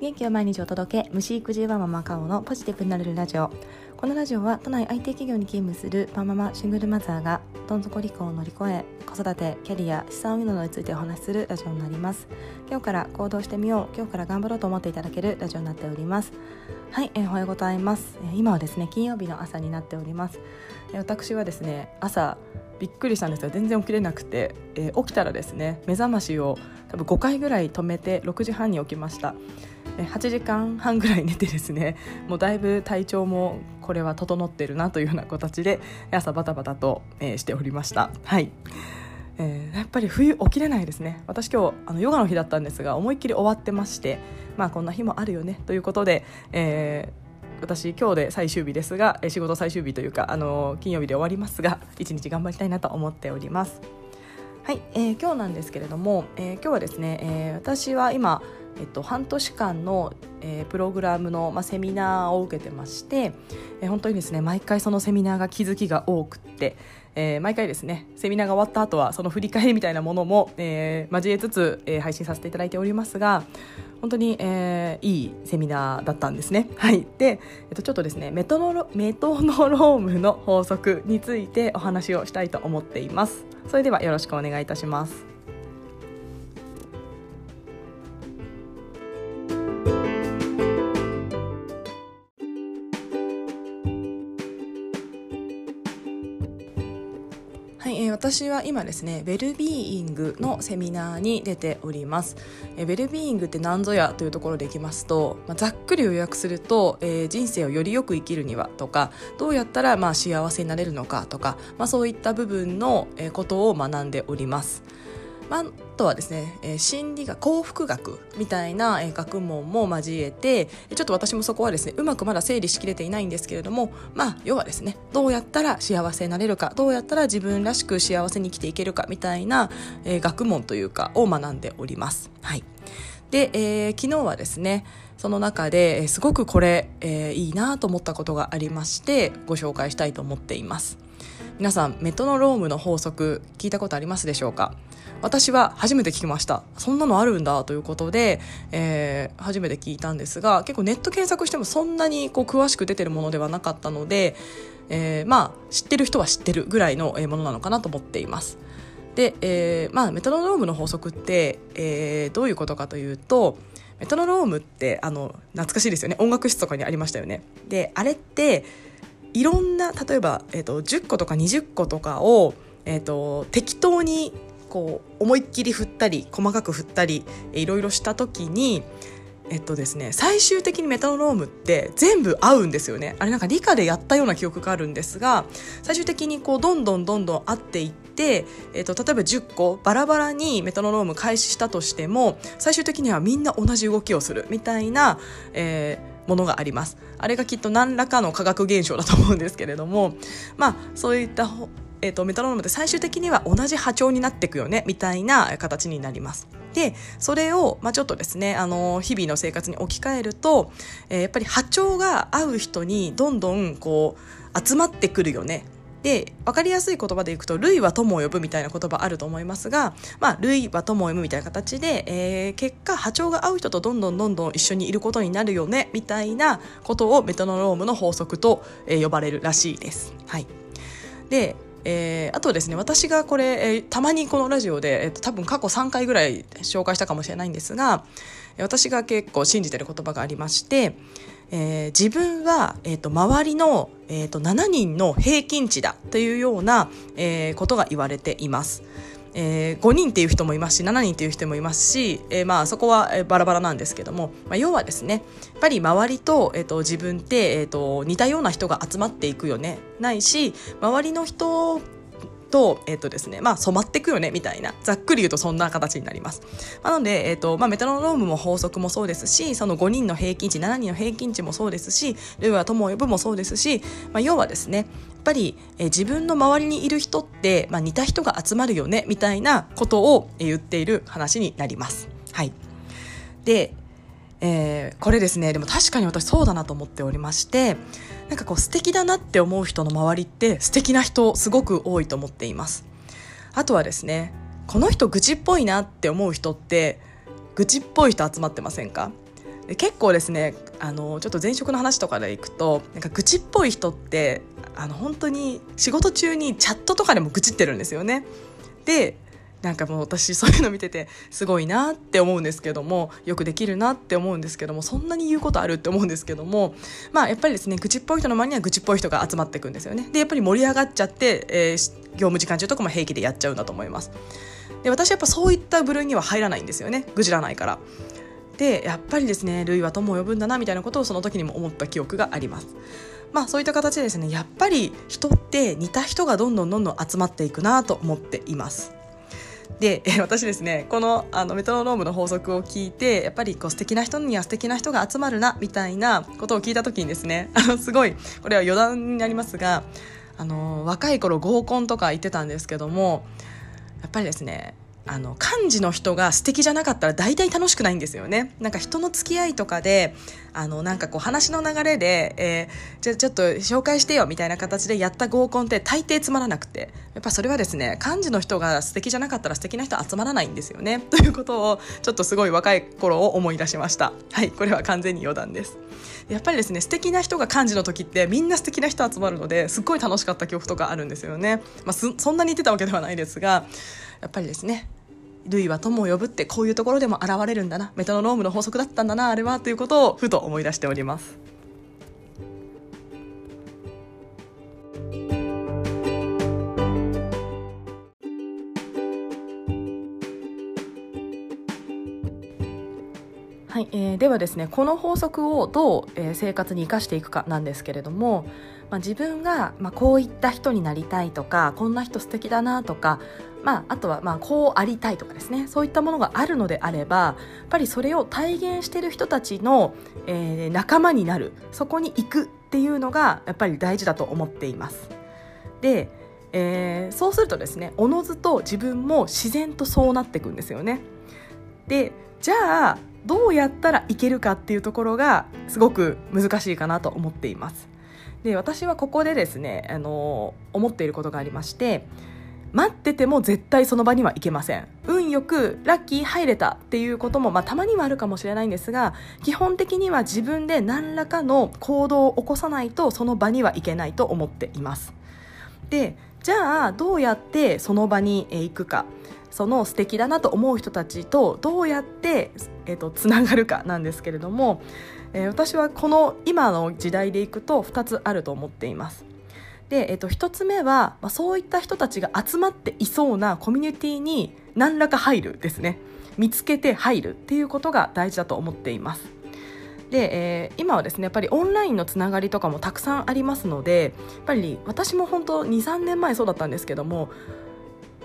元気を毎日お届け。虫育児はママカオのポジティブになれるラジオ。このラジオは都内 IT 企業に勤務するパンママシングルマザーがどん底離婚を乗り越え子育てキャリア資産運用などについてお話しするラジオになります。今日から行動してみよう。今日から頑張ろうと思っていただけるラジオになっております。はい、えー、おはようございます。今はですね金曜日の朝になっております。私はですね朝びっくりしたんですが全然起きれなくて、えー、起きたらですね目覚ましを多分5回ぐらい止めて6時半に起きました。8時間半ぐらい寝てですね もうだいぶ体調もこれは整ってるなというような形で朝バタバタと、えー、しておりました。はい。えー、やっぱり冬起きれないですね。私今日あのヨガの日だったんですが思いっきり終わってましてまあこんな日もあるよねということで、えー、私今日で最終日ですが仕事最終日というかあの金曜日で終わりますが一日頑張りたいなと思っております。はい、えー、今日なんですけれども、えー、今日はですね、えー、私は今えっと、半年間の、えー、プログラムの、まあ、セミナーを受けてまして、えー、本当にですね毎回そのセミナーが気づきが多くって、えー、毎回ですねセミナーが終わった後はその振り返りみたいなものも、えー、交えつつ、えー、配信させていただいておりますが本当に、えー、いいセミナーだったんですね。はい、で、えっと、ちょっとですねメトノロメトノロームの法則についてお話をしたいと思っています。それではよろしくお願いいたします。私は今ですねウェルビーイングのセミナーに出ております。えウェルビーイングって何ぞやというところでいきますと、まあ、ざっくり予約すると、えー、人生をよりよく生きるにはとかどうやったらまあ幸せになれるのかとか、まあ、そういった部分のことを学んでおります。まあとはですね、えー、心理学幸福学みたいな、えー、学問も交えてちょっと私もそこはですねうまくまだ整理しきれていないんですけれどもまあ要はですねどうやったら幸せになれるかどうやったら自分らしく幸せに生きていけるかみたいな、えー、学問というかを学んでおります。はいで、えー、昨日はですねその中で、すごくこれ、えー、いいなと思ったことがありましてご紹介したいと思っています皆さんメトノロームの法則聞いたことありますでしょうか？私は初めて聞きました。そんなのあるんだということで、えー、初めて聞いたんですが結構ネット検索してもそんなにこう詳しく出てるものではなかったので、えー、まあ知ってる人は知ってるぐらいのものなのかなと思っています。で、えーまあ、メトノロームの法則って、えー、どういうことかというとメトノロームってあの懐かしいですよね。音楽室とかにありましたよね。であれっていろんな例えば、えーと、10個とか20個とかを、えーと適当にこう思いっきり振ったり細かく振ったりいろいろした時にえっとですね、最終的にメタノロームって全部合うんですよね。あれなんか理科でやったような記憶があるんですが最終的にこうどんどんどんどん合っていって、えっと、例えば10個バラバラにメタノローム開始したとしても最終的にはみんな同じ動きをするみたいな、えー、ものがあります。あれがきっと何らかの化学現象だと思うんですけれどもまあそういったえーと、メトロノームって最終的には同じ波長になっていくよねみたいな形になります。でそれを、まあ、ちょっとですねあの日々の生活に置き換えると、えー、やっぱり波長が合う人にどんどんこう集まってくるよねで分かりやすい言葉でいくと「類は友を呼ぶ」みたいな言葉あると思いますが「まあ、類は友を呼ぶ」みたいな形で、えー、結果波長が合う人とどんどんどんどん一緒にいることになるよねみたいなことをメトノロームの法則と、えー、呼ばれるらしいです。はい、でえー、あとですね私がこれ、えー、たまにこのラジオで、えー、多分過去3回ぐらい紹介したかもしれないんですが私が結構信じてる言葉がありまして、えー、自分は、えーと、周りの、えーと、7人の平均値だというような、えー、ことが言われています。えー、5人っていう人もいますし7人っていう人もいますし、えー、まあそこは、えー、バラバラなんですけども、まあ、要はですねやっぱり周りと,、えーと、自分って、えーと、似たような人が集まっていくよねないし周りの人と,、えーとですねまあ、染まっていくよねみたいなざっくり言うとそんな形になります。なので、えーとまあ、メタノロームも法則もそうですしその5人の平均値7人の平均値もそうですしルーは友を呼ぶもそうですし、まあ、要はですねやっぱり、えー、自分の周りにいる人って、まあ、似た人が集まるよねみたいなことを言っている話になります。はい、でえー、これですねでも確かに私そうだなと思っておりましてなんかこう素敵だなって思う人の周りって素敵な人すごく多いと思っていますあとはですねこの人愚痴っぽいなって思う人って愚痴っぽい人集まってませんか？で結構ですねあのちょっと前職の話とかでいくとなんか愚痴っぽい人ってあの本当に仕事中にチャットとかでも愚痴ってるんですよね。でなんかもう私そういうの見ててすごいなって思うんですけどもよくできるなって思うんですけどもそんなに言うことあるって思うんですけどもまあやっぱりですね愚痴っぽい人の周りには愚痴っぽい人が集まっていくんですよね。でやっぱり盛り上がっちゃって、えー、業務時間中とかも平気でやっちゃうんだと思います。で私やっぱそういった部類には入らないんですよね。愚痴らないから。でやっぱりですね類は友を呼ぶんだなみたいなことをその時にも思った記憶があります。まあそういった形でですねやっぱり人って似た人がどんどんどんどん集まっていくなと思っています。で 私ですねこのあのメトロノームの法則を聞いてやっぱりこう素敵な人には素敵な人が集まるなみたいなことを聞いた時にですね あのすごいこれは余談になりますがあの若い頃合コンとか行ってたんですけどもやっぱりですねあの幹事の人が素敵じゃなかったら大体楽しくないんですよね。なんか人の付き合いとかであのなんかこう話の流れで、えー、じゃちょっと紹介してよみたいな形でやった合コンって大抵つまらなくて。やっぱそれはですね幹事の人が素敵じゃなかったら素敵な人集まらないんですよね。ということをちょっとすごい若い頃を思い出しました。はいこれは完全に余談です。やっぱりですね素敵な人が幹事の時ってみんな素敵な人集まるのですっごい楽しかった記憶とかあるんですよね、まあ、そんなに言ってたわけではないですがやっぱりですね類は友を呼ぶってこういうところでも現れるんだなメトロノームの法則だったんだなあれはということをふと思い出しております。えー、ではですねこの法則をどう、えー、生活に生かしていくかなんですけれども、まあ、自分が、まあ、こういった人になりたいとかこんな人素敵だなとかまあ、あとはまあこうありたいとかですねそういったものがあるのであればやっぱりそれを体現している人たちの、えー、仲間になるそこに行くっていうのがやっぱり大事だと思っています。で、えー、そうするとですねおのずと自分も自然とそうなっていくんですよね。でじゃあどうやったらいけるかっていうところがすごく難しいかなと思っています。で私はここでですねあの思っていることがありまして待ってても絶対その場には行けません。運よくラッキー入れたっていうことも、まあ、たまにはあるかもしれないんですが基本的には自分で何らかの行動を起こさないとその場には行けないと思っています。でじゃあどうやってその場に行くか。その素敵だなと思う人たちとどうやって、えーと、つながるかなんですけれども、えー、私はこの今の時代でいくと2つあると思っています。で、えっと、1つ目は、まあ、そういった人たちが集まっていそうなコミュニティに何らか入るですね。見つけて入るっていうことが大事だと思っています。で、えー、今はですねやっぱりオンラインのつながりとかもたくさんありますのでやっぱり私も本当23年前そうだったんですけども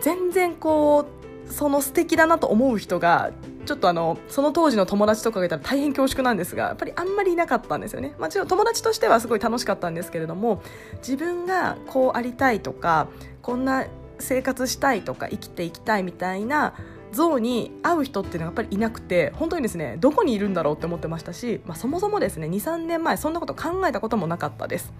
全然こうその素敵だなと思う人がちょっとあのその当時の友達とかがいたら大変恐縮なんですがやっぱりあんまりいなかったんですよね、もちろん友達としてはすごい楽しかったんですけれども自分がこうありたいとかこんな生活したいとか生きていきたいみたいな像に合う人っていうのがやっぱりいなくて本当にですねどこにいるんだろうって思ってましたし、まあ、そもそもですね23年前そんなこと考えたこともなかったです。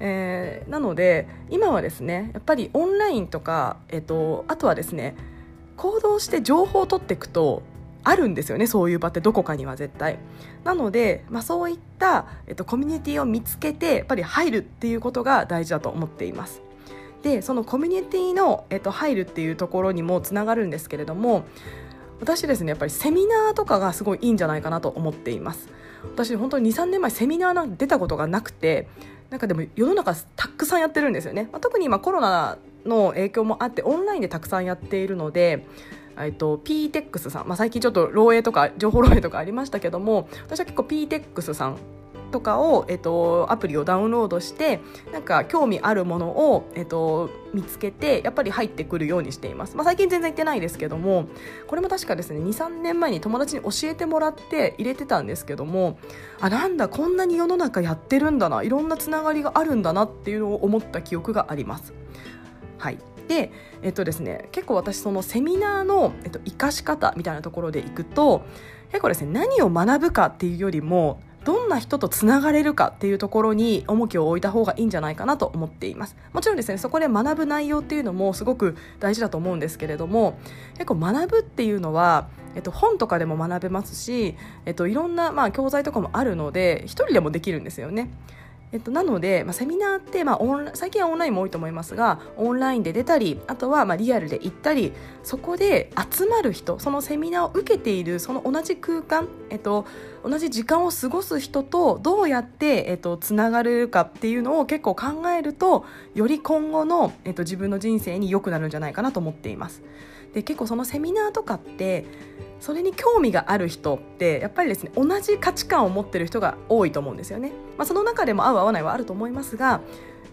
えー、なので今はですねやっぱりオンラインとか、えっと、あとはですね行動して情報を取っていくとあるんですよねそういう場ってどこかには絶対。なので、まあ、そういった、えっと、コミュニティを見つけてやっぱり入るっていうことが大事だと思っています。でそのコミュニティの、えっと、入るっていうところにもつながるんですけれども私ですねやっぱりセミナーとかがすごいいいんじゃないかなと思っています。私本当に23年前セミナーなんて出たことがなくてなんかでも世の中たくさんやってるんですよね、まあ、特に今コロナの影響もあってオンラインでたくさんやっているのでえっと、PTEX さん、まあ、最近ちょっと漏洩とか情報漏洩とかありましたけども私は結構 PTEX さんとかを、えっと、アプリをダウンロードしてなんか興味あるものを、えっと、見つけてやっぱり入ってくるようにしています、まあ、最近全然行ってないですけどもこれも確かですね23年前に友達に教えてもらって入れてたんですけどもあなんだこんなに世の中やってるんだないろんなつながりがあるんだなっていうのを思った記憶があります。はいで、えっとですね、結構私そのセミナーの、えっと、活かし方みたいなところでいくと結構ですね何を学ぶかっていうよりもどんな人とつながれるかっていうところに重きを置いた方がいいんじゃないかなと思っていますもちろんですねそこで学ぶ内容っていうのもすごく大事だと思うんですけれども結構学ぶっていうのはえっと、本とかでも学べますし、えっと、いろんな、まあ、教材とかもあるので一人でもできるんですよね。えっと、なので、まあ、セミナーって、まあ、オン最近はオンラインも多いと思いますがオンラインで出たりあとはまあリアルで行ったりそこで集まる人そのセミナーを受けているその同じ空間、えっと、同じ時間を過ごす人とどうやって、えっと、つながるかっていうのを結構考えるとより今後の、えっと、自分の人生に良くなるんじゃないかなと思っています。で結構そのセミナーとかってそれに興味がある人ってやっぱりですね同じ価値観を持ってる人が多いと思うんですよね、まあ、その中でも合う合わないはあると思いますが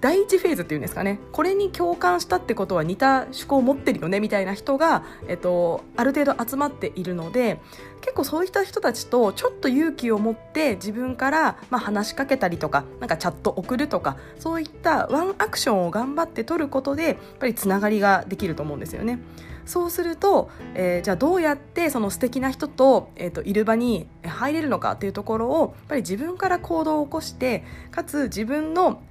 第一フェーズっていうんですかねこれに共感したってことは似た趣向を持ってるよねみたいな人が、えっと、ある程度集まっているので結構そういった人たちとちょっと勇気を持って自分から、まあ、話しかけたりとかなんかチャット送るとかそういったワンアクションを頑張って取ることでやっぱりつながりができると思うんですよね。そうすると、えー、じゃあどうやってその素敵な人と,、えーと、いる場に入れるのかというところをやっぱり自分から行動を起こしてかつ自分の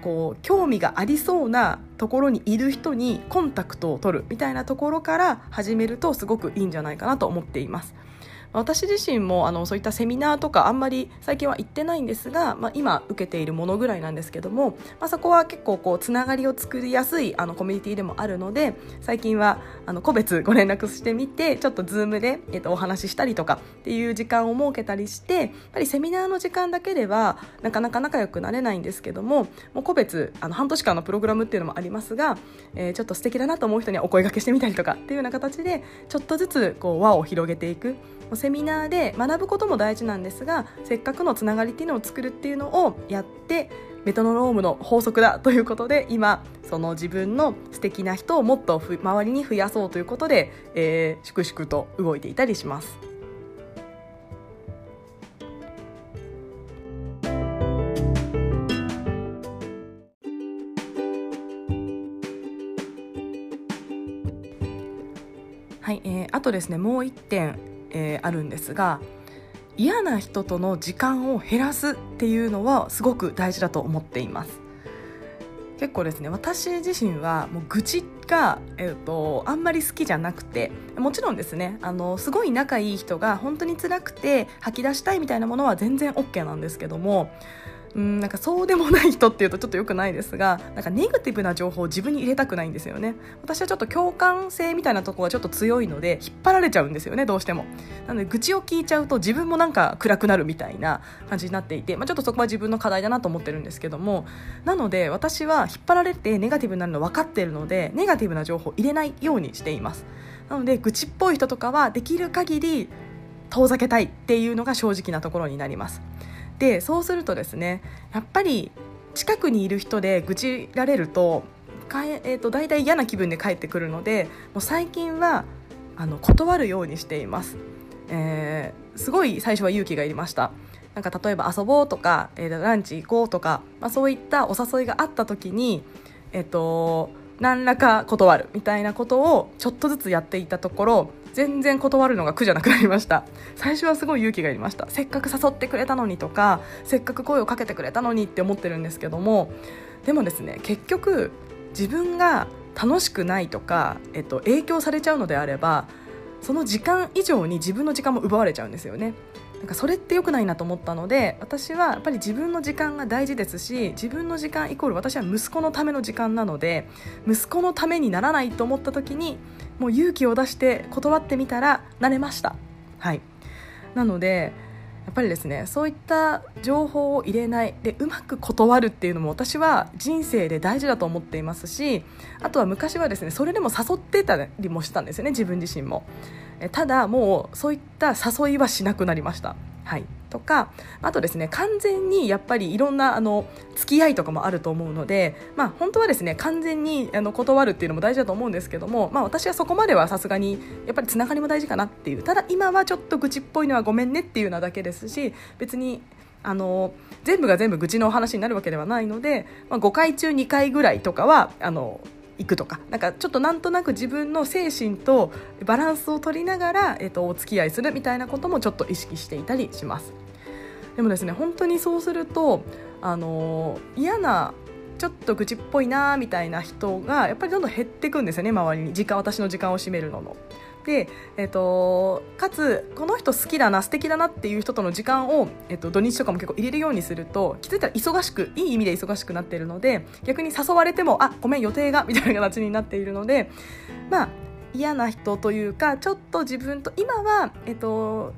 こう興味がありそうなところにいる人にコンタクトを取るみたいなところから始めるとすごくいいんじゃないかなと思っています。私自身もあのそういったセミナーとかあんまり最近は行ってないんですが、まあ、今受けているものぐらいなんですけども、まあ、そこは結構こうつながりを作りやすいあのコミュニティでもあるので最近はあの個別ご連絡してみてちょっとズームで、えっと、お話ししたりとかっていう時間を設けたりしてやっぱりセミナーの時間だけではなかなか仲良くなれないんですけどももう個別あの半年間のプログラムっていうのもありますが、えー、ちょっと素敵だなと思う人にはお声がけしてみたりとかっていうような形でちょっとずつこう輪を広げていく。セミナーで学ぶことも大事なんですがせっかくのつながりっていうのを作るっていうのをやってメトロノームの法則だということで今その自分の素敵な人をもっと周りに増やそうということで、えー、粛々と動いていたりします。はい、えー、あとですねもう1点えー、あるんですが嫌な人との時間を減らすっていうのはすごく大事だと思っています。結構ですね私自身はもう愚痴が、えーと、あんまり好きじゃなくてもちろんですねあのすごい仲いい人が本当に辛くて吐き出したいみたいなものは全然 OK なんですけどもうんなんかそうでもない人っていうとちょっとよくないですがなんかネガティブな情報を自分に入れたくないんですよね。私はちょっと共感性みたいなところがちょっと強いので引っ張られちゃうんですよねどうしても。なので愚痴を聞いちゃうと自分もなんか暗くなるみたいな感じになっていて、まあ、ちょっとそこは自分の課題だなと思ってるんですけどもなので私は引っ張られてネガティブになるの分かってるのでネガティブな情報を入れないようにしています。なので愚痴っぽい人とかはできる限り遠ざけたいっていうのが正直なところになります。でそうするとですねやっぱり近くにいる人で愚痴られるとかえ、えーと、大体嫌な気分で帰ってくるのでもう最近はあの断るようにしています、えー、すごい最初は勇気がいりました。なんか例えば遊ぼうとか、えー、ランチ行こうとか、まあ、そういったお誘いがあった時にえっ、ー、と何らか断るみたいなことをちょっとずつやっていたところ全然断るのが苦じゃなくなりました。最初はすごい勇気がいりました。せっかく誘ってくれたのにとかせっかく声をかけてくれたのにって思ってるんですけどもでもですね結局自分が楽しくないとか、えっと、影響されちゃうのであればその時間以上に自分の時間も奪われちゃうんですよね。なんかそれって良くないなと思ったので私はやっぱり自分の時間が大事ですし自分の時間イコール私は息子のための時間なので息子のためにならないと思った時にもう勇気を出して断ってみたらなれました。はい。なのでやっぱりですねそういった情報を入れないでうまく断るっていうのも私は人生で大事だと思っていますしあとは昔はですねそれでも誘ってたりもしたんですよね自分自身もただもうそういった誘いはしなくなりました。はい、とかあとですね完全にやっぱりいろんなあの付き合いとかもあると思うので、まあ、本当はですね完全にあの断るっていうのも大事だと思うんですけども、まあ、私はそこまではさすがにやっぱりつながりも大事かなっていう。ただ今はちょっと愚痴っぽいのはごめんねっていうのだけですし別にあの全部が全部愚痴のお話になるわけではないので、まあ、5回中2回ぐらいとかはあの行くとかなんかちょっとなんとなく自分の精神とバランスを取りながら、えーと、お付き合いするみたいなこともちょっと意識していたりします。でもですね本当にそうするとあの嫌なちょっと愚痴っぽいなみたいな人がやっぱりどんどん減っていくんですよね周りに時間私の時間を占めるのの。で、えーと、かつこの人好きだな素敵だなっていう人との時間を、えーと、土日とかも結構入れるようにすると気づいたら忙しくいい意味で忙しくなっているので逆に誘われてもあごめん予定がみたいな形になっているのでまあ嫌な人というかちょっと自分と今は、えーと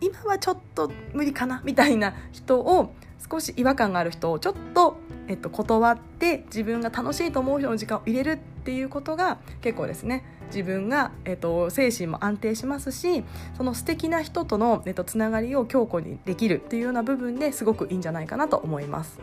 今はちょっと無理かなみたいな人を少し違和感がある人をちょっと、えっと、断って自分が楽しいと思う人の時間を入れるっていうことが結構ですね自分が、えっと、精神も安定しますしその素敵な人との、えっと、つながりを強固にできるっていうような部分ですごくいいんじゃないかなと思います。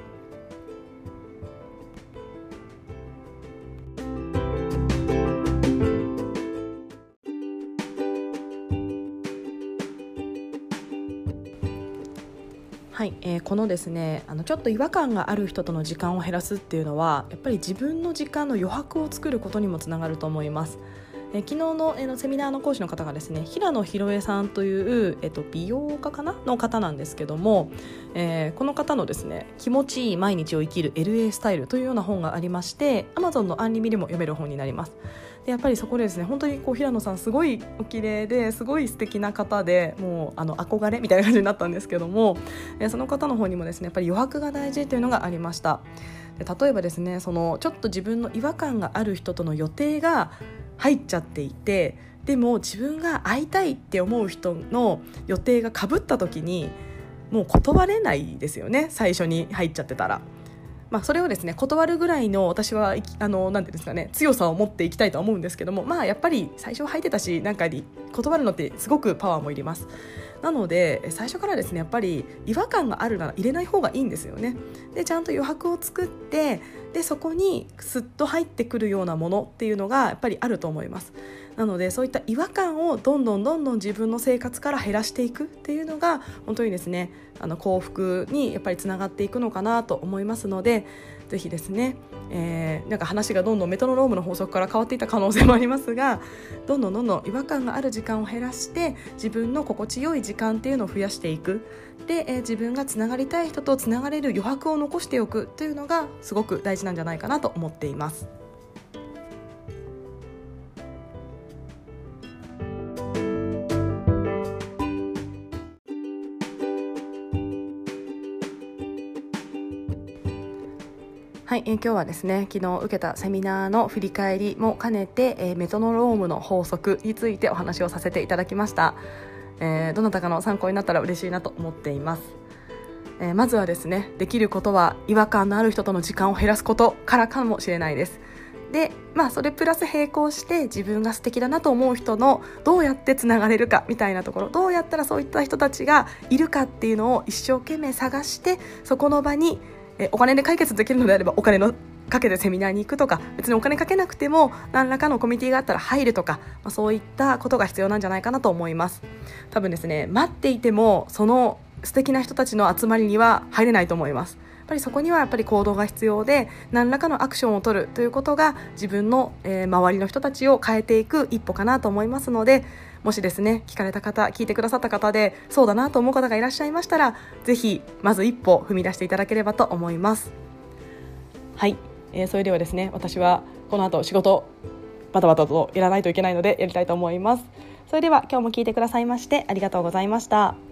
はい、えー、このですねあのちょっと違和感がある人との時間を減らすっていうのはやっぱり自分の時間の余白を作ることにもつながると思います。え昨日の,、えのセミナーの講師の方がですね平野博恵さんという、えっと、美容家かな？の方なんですけども、えー、この方のですね気持ちいい毎日を生きる LA スタイルというような本がありまして Amazon のアンリミでも読める本になります。でやっぱりそこでですね本当にこう平野さんすごいお綺麗ですごい素敵な方でもうあの憧れみたいな感じになったんですけども、えその方の方にもですねやっぱり余白が大事というのがありましたで例えばですねそのちょっと自分の違和感がある人との予定が入っちゃっていてでも自分が会いたいって思う人の予定がかぶった時にもう断れないですよね最初に入っちゃってたら。まあ、それをですね断るぐらいの私は強さを持っていきたいと思うんですけどもまあやっぱり最初は入ってたしなんかに断るのってすごくパワーもいります。なので最初からですねやっぱり違和感があるなら入れない方がいいんですよね。でちゃんと余白を作ってでそこにスッと入ってくるようなものっていうのがやっぱりあると思います。なのでそういった違和感をどんどんどんどん自分の生活から減らしていくっていうのが本当にですねあの幸福にやっぱりつながっていくのかなと思いますのでぜひですね、えー、なんか話がどんどんメトロノームの法則から変わっていった可能性もありますがどんどんどんどん違和感がある時間を減らして自分の心地よい時間っていうのを増やしていくで、えー、自分がつながりたい人とつながれる余白を残しておくというのがすごく大事なんじゃないかなと思っています。はい、えー、今日はですね昨日受けたセミナーの振り返りも兼ねて、えー、メトノロームの法則についてお話をさせていただきました、えー、どなたかの参考になったら嬉しいなと思っています、えー、まずはですねできることは違和感のある人との時間を減らすことからかもしれないです。でまあそれプラス並行して自分が素敵だなと思う人のどうやってつながれるかみたいなところどうやったらそういった人たちがいるかっていうのを一生懸命探してそこの場にえお金で解決できるのであればお金のかけてセミナーに行くとか別にお金かけなくても何らかのコミュニティがあったら入るとか、まあ、そういったことが必要なんじゃないかなと思います。多分ですね待っていてもその素敵な人たちの集まりには入れないと思います。やっぱりそこにはやっぱり行動が必要で何らかのアクションを取るということが自分の、えー、周りの人たちを変えていく一歩かなと思いますのでもしですね聞かれた方聞いてくださった方でそうだなと思う方がいらっしゃいましたらぜひまず一歩踏み出していただければと思います。はい、えー、それではですね私はこの後仕事バタバタとやらないといけないのでやりたいと思います。それでは今日も聞いてくださいましてありがとうございました。